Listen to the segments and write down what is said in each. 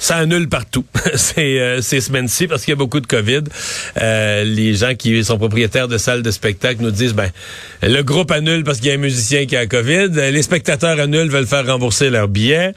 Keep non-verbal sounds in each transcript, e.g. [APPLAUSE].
Ça annule partout [LAUGHS] ces, euh, ces semaines-ci parce qu'il y a beaucoup de COVID. Euh, les gens qui sont propriétaires de salles de spectacle nous disent ben le groupe annule parce qu'il y a un musicien qui a COVID. Les spectateurs annulent, veulent faire rembourser leurs billets.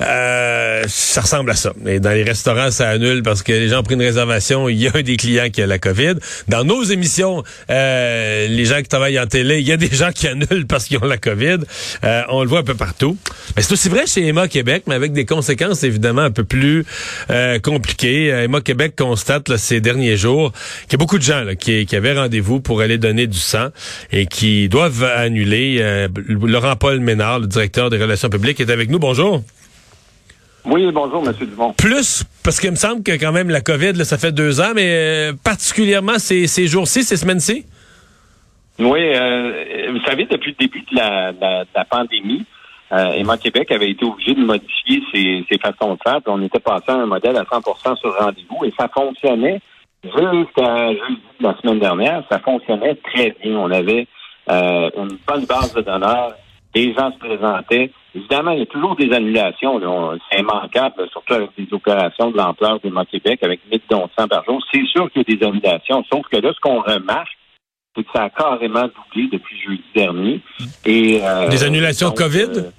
Euh, ça ressemble à ça. Et dans les restaurants, ça annule parce que les gens ont pris une réservation. Il y a un des clients qui a la COVID. Dans nos émissions, euh, les gens qui travaillent en télé, il y a des gens qui annulent parce qu'ils ont la COVID. Euh, on le voit un peu partout. C'est aussi vrai chez Emma Québec, mais avec des conséquences évidemment un peu plus euh, compliqué. Euh, Emma Québec constate ces derniers jours qu'il y a beaucoup de gens qui, avaient rendez-vous pour aller donner du sang et qui doivent annuler. Euh, Laurent-Paul Ménard, le directeur des relations publiques, est avec nous. Bonjour. Oui, bonjour, M. Dumont. Plus, parce qu'il me semble que quand même la COVID, ça fait deux ans, mais particulièrement ces, jours-ci, ces semaines-ci? Oui, vous savez, depuis le début de la pandémie, euh, Emma Québec avait été obligé de modifier ses, façons de faire. on était passé à un modèle à 100 sur rendez-vous et ça fonctionnait jusqu'à jeudi de la semaine dernière. Ça fonctionnait très bien. On avait euh, une bonne base de donneurs. Les gens se présentaient. Évidemment, il y a toujours des annulations. C'est immanquable, surtout avec des opérations de l'ampleur d'Emma Québec avec 1000 dons par jour. C'est sûr qu'il y a des annulations. Sauf que là, ce qu'on remarque, c'est que ça a carrément doublé depuis jeudi dernier. Et, euh, des annulations COVID?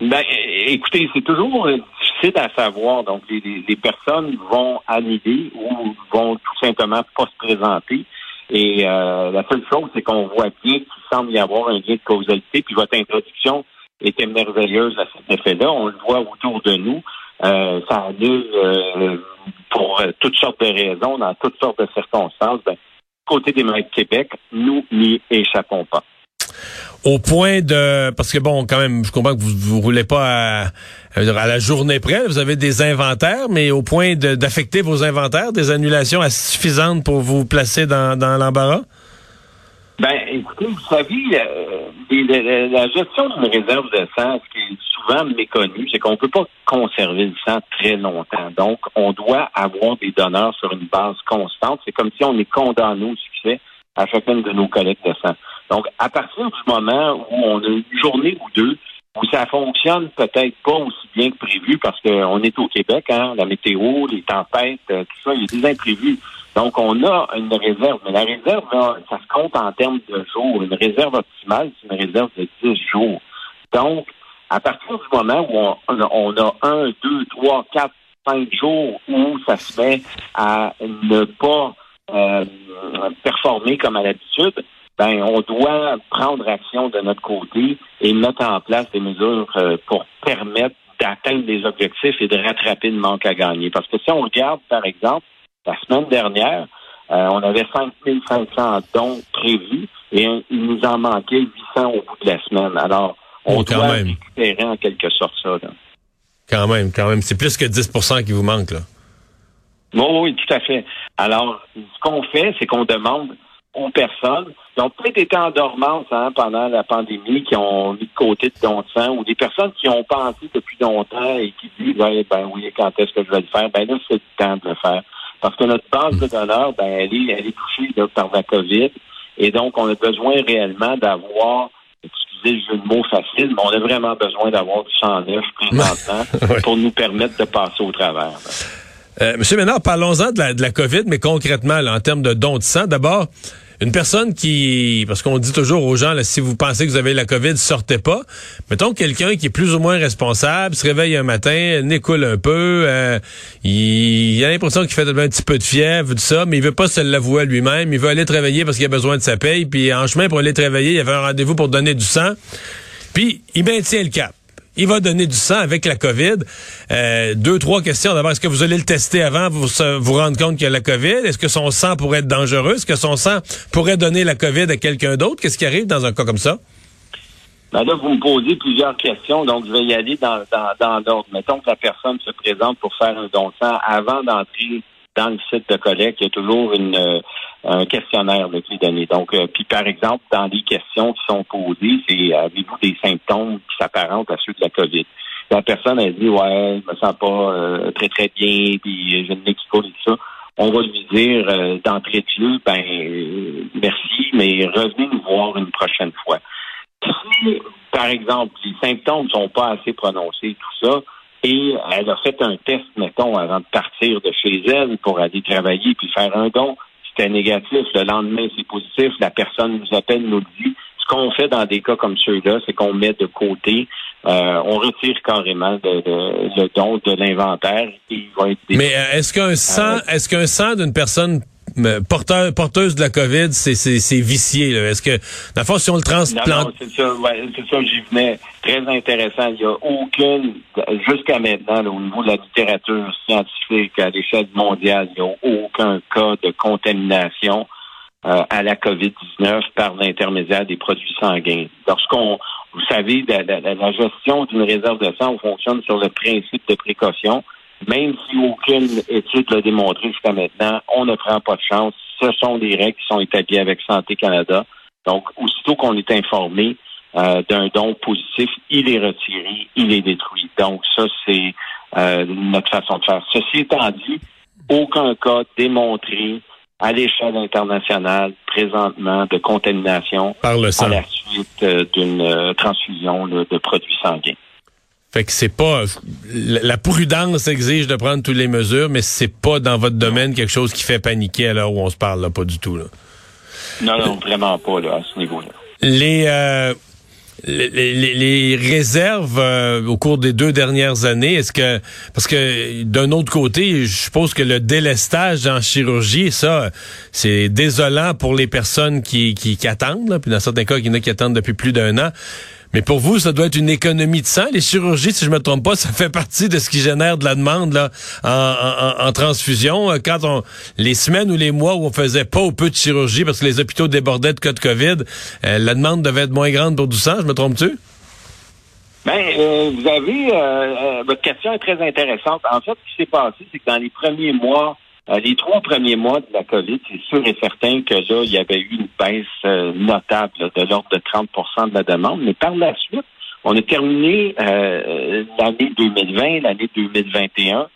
Ben, écoutez, c'est toujours difficile à savoir. Donc, les, personnes vont annuler ou vont tout simplement pas se présenter. Et euh, la seule chose, c'est qu'on voit bien qu'il semble y avoir un lien de causalité. Puis votre introduction était merveilleuse à cet effet-là. On le voit autour de nous. Euh, ça annule euh, pour toutes sortes de raisons, dans toutes sortes de circonstances. Ben, côté des maires de Québec, nous n'y échappons pas au point de parce que bon quand même je comprends que vous vous roulez pas à, à la journée près vous avez des inventaires mais au point d'affecter vos inventaires des annulations suffisantes pour vous placer dans, l'embarras? Ben écoutez vous savez euh, la gestion d'une réserve de sang ce qui est souvent méconnu c'est qu'on peut pas conserver le sang très longtemps. Donc on doit avoir des donneurs sur une base constante. C'est comme si on est condamné au succès à chacune de nos collectes de sang donc, à partir du moment où on a une journée ou deux où ça fonctionne peut-être pas aussi bien que prévu parce qu'on est au Québec, hein, la météo, les tempêtes, euh, tout ça, il y a des imprévus. Donc, on a une réserve, mais la réserve, ça se compte en termes de jours. Une réserve optimale, c'est une réserve de 10 jours. Donc, à partir du moment où on, a un, deux, trois, quatre, cinq jours où ça se met à ne pas euh, performer comme à l'habitude, ben on doit prendre action de notre côté et mettre en place des mesures euh, pour permettre d'atteindre des objectifs et de rattraper le manque à gagner. Parce que si on regarde, par exemple, la semaine dernière, euh, on avait 5500 dons prévus et il nous en manquait 800 au bout de la semaine. Alors, on oh, doit récupérer en quelque sorte ça. Quand même, quand même. C'est plus que 10% qui vous manque, là. Oui, oui, tout à fait. Alors, ce qu'on fait, c'est qu'on demande aux personnes qui ont peut-être été en dormance hein, pendant la pandémie, qui ont mis de côté de don de sang, ou des personnes qui ont pensé depuis longtemps et qui disent ben oui, quand est-ce que je vais le faire? Ben là, c'est le temps de le faire. Parce que notre base de donneurs, ben, elle est, elle est touchée par la COVID. Et donc, on a besoin réellement d'avoir excusez le jeu de mots facile, mais on a vraiment besoin d'avoir du sang neuf présentement [LAUGHS] pour nous permettre de passer au travers. Euh, Monsieur Ménard, parlons-en de la, de la COVID, mais concrètement, en termes de dons de sang, d'abord, une personne qui, parce qu'on dit toujours aux gens, là, si vous pensez que vous avez la COVID, sortez pas. Mettons quelqu'un qui est plus ou moins responsable, se réveille un matin, n'écoule un peu, euh, il, a l'impression qu'il fait un petit peu de fièvre, tout ça, mais il veut pas se l'avouer à lui-même. Il veut aller travailler parce qu'il a besoin de sa paye. Puis en chemin pour aller travailler, il avait un rendez-vous pour donner du sang. Puis il maintient le cap il va donner du sang avec la COVID. Euh, deux, trois questions. D'abord, est-ce que vous allez le tester avant vous vous rendre compte qu'il y a la COVID? Est-ce que son sang pourrait être dangereux? Est-ce que son sang pourrait donner la COVID à quelqu'un d'autre? Qu'est-ce qui arrive dans un cas comme ça? Ben là, vous me posez plusieurs questions, donc je vais y aller dans, dans, l'ordre. Mettons que la personne se présente pour faire un don de sang avant d'entrer dans le site de collecte. Il y a toujours une, euh, un questionnaire de qui donné. Donc, euh, puis par exemple, dans les questions qui sont posées, c'est avez-vous des symptômes qui s'apparentent à ceux de la COVID? La personne a dit ouais, je me sens pas euh, très très bien, puis j'ai une nez qui et tout ça. on va lui dire euh, d'entrée de jeu, ben merci, mais revenez nous voir une prochaine fois. Si, par exemple, les symptômes ne sont pas assez prononcés, tout ça, et elle a fait un test, mettons, avant de partir de chez elle pour aller travailler puis faire un don, c'était négatif. Le lendemain, c'est positif. La personne nous appelle, nous dit. Ce qu'on fait dans des cas comme ceux-là, c'est qu'on met de côté, euh, on retire carrément le don de l'inventaire. Mais euh, est-ce qu'un sang, est-ce qu'un sang d'une personne porteur, porteuse de la COVID, c'est, c'est, vicié. Est-ce que, la fois, si on le transplante... Non, c'est ça, ouais, c'est ça, j'y venais. Très intéressant. Il n'y a aucune, jusqu'à maintenant, au niveau de la littérature scientifique à l'échelle mondiale, il n'y a aucun cas de contamination euh, à la COVID-19 par l'intermédiaire des produits sanguins. Lorsqu'on, vous savez, la, la gestion d'une réserve de sang fonctionne sur le principe de précaution même si aucune étude l'a démontré jusqu'à maintenant, on ne prend pas de chance. Ce sont des règles qui sont établies avec Santé Canada. Donc, aussitôt qu'on est informé euh, d'un don positif, il est retiré, il est détruit. Donc, ça, c'est euh, notre façon de faire. Ceci étant dit, aucun cas démontré à l'échelle internationale présentement de contamination Par le sang. à la suite euh, d'une transfusion de produits sanguins. Fait que c'est pas la prudence exige de prendre toutes les mesures, mais c'est pas dans votre domaine quelque chose qui fait paniquer à l'heure où on se parle là, pas du tout là. Non, non, vraiment pas là, à ce niveau-là. Les euh, les, réserves euh, au cours des deux dernières années, est-ce que parce que d'un autre côté, je suppose que le délestage en chirurgie, ça, c'est désolant pour les personnes qui, qui, attendent, là, puis dans certains cas, il y en a qui attendent depuis plus d'un an. Mais pour vous, ça doit être une économie de sang. Les chirurgies, si je me trompe pas, ça fait partie de ce qui génère de la demande là, en, transfusion. Euh, quand on les semaines ou les mois où on faisait pas ou peu de chirurgie parce que les hôpitaux débordaient de cas de COVID, euh, la demande devait être moins grande pour du sang. Je me trompe-tu? Ben, euh, vous avez votre question est très intéressante. En fait, ce qui s'est passé, c'est que dans les premiers mois euh, les trois premiers mois de la COVID, c'est sûr et certain que là, il y avait eu une baisse euh, notable de l'ordre de 30% de la demande. Mais par la suite, on a terminé euh, l'année 2020, l'année 2021,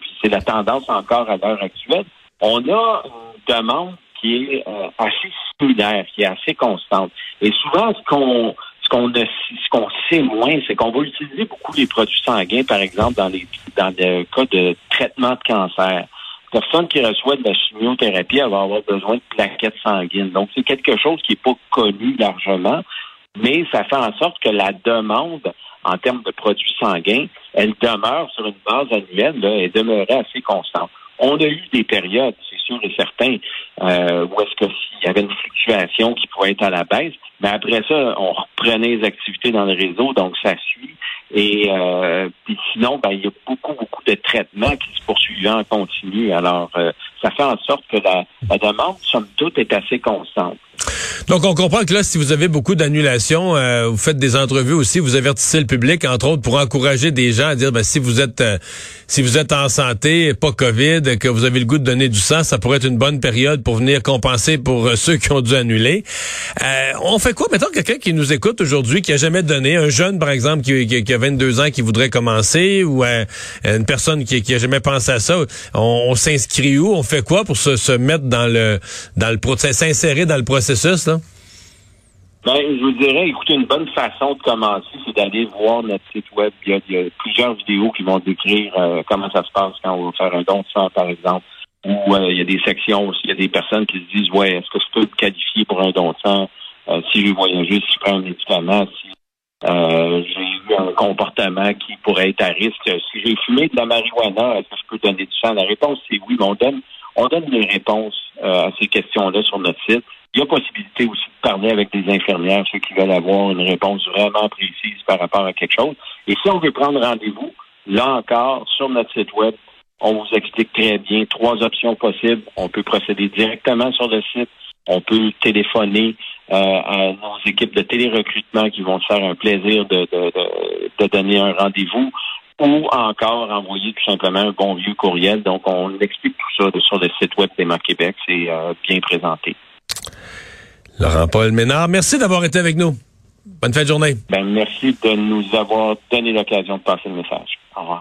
puis c'est la tendance encore à l'heure actuelle. On a une demande qui est assez similaire, qui est assez constante. Et souvent, ce qu'on ce qu'on ce qu'on sait moins, c'est qu'on va utiliser beaucoup les produits sanguins, par exemple, dans les dans le cas de traitement de cancer personne qui reçoit de la chimiothérapie va avoir besoin de plaquettes sanguines. Donc, c'est quelque chose qui n'est pas connu largement, mais ça fait en sorte que la demande en termes de produits sanguins, elle demeure sur une base annuelle, là, elle demeurait assez constante. On a eu des périodes, c'est sûr et certain, euh, où est-ce que s'il y avait une fluctuation qui pouvait être à la baisse, mais après ça, on reprenait les activités dans le réseau, donc ça suit. Et euh, puis sinon, ben, il y a beaucoup, beaucoup de traitements qui se poursuivent en continu. Alors, euh, ça fait en sorte que la, demande, somme toute, est assez constante. Donc, on comprend que là, si vous avez beaucoup d'annulations, euh, vous faites des entrevues aussi, vous avertissez le public, entre autres, pour encourager des gens à dire, ben, si vous êtes euh, si vous êtes en santé, pas COVID, que vous avez le goût de donner du sang, ça pourrait être une bonne période pour venir compenser pour euh, ceux qui ont dû annuler. on fait quoi? Mettons quelqu'un qui nous écoute aujourd'hui, qui a jamais donné, un jeune, par exemple, qui, a 22 ans, qui voudrait commencer, ou une personne qui, qui a jamais pensé à ça, on, s'inscrit où? Fait quoi pour se, se mettre dans le dans le s'insérer dans le processus? Ben, je vous dirais, écoutez, une bonne façon de commencer, c'est d'aller voir notre site web. Il y a, plusieurs vidéos qui vont décrire euh, comment ça se passe quand on va faire un don de sang, par exemple. Ou euh, il y a des sections aussi, il y a des personnes qui se disent, ouais, est-ce que je peux me qualifier pour un don de sang euh, si je voyager, si je prends un médicament, si j'ai eu un comportement qui pourrait être à risque. Si j'ai fumé de la marijuana, est-ce que je peux donner du sang? La réponse, c'est oui, mais on donne, on donne des réponses à ces questions-là sur notre site. Il y a possibilité aussi de parler avec des infirmières, ceux qui veulent avoir une réponse vraiment précise par rapport à quelque chose. Et si on veut prendre rendez-vous, là encore, sur notre site web, on vous explique très bien trois options possibles. On peut procéder directement sur le site. On peut téléphoner euh, à nos équipes de télérecrutement qui vont se faire un plaisir de, de, donner un rendez-vous ou encore envoyer tout simplement un bon vieux courriel. Donc, on explique tout ça sur le site web d'Emma Québec. C'est euh, bien présenté. Laurent-Paul Ménard, merci d'avoir été avec nous. Bonne fin de journée. Ben, merci de nous avoir donné l'occasion de passer le message. Au revoir.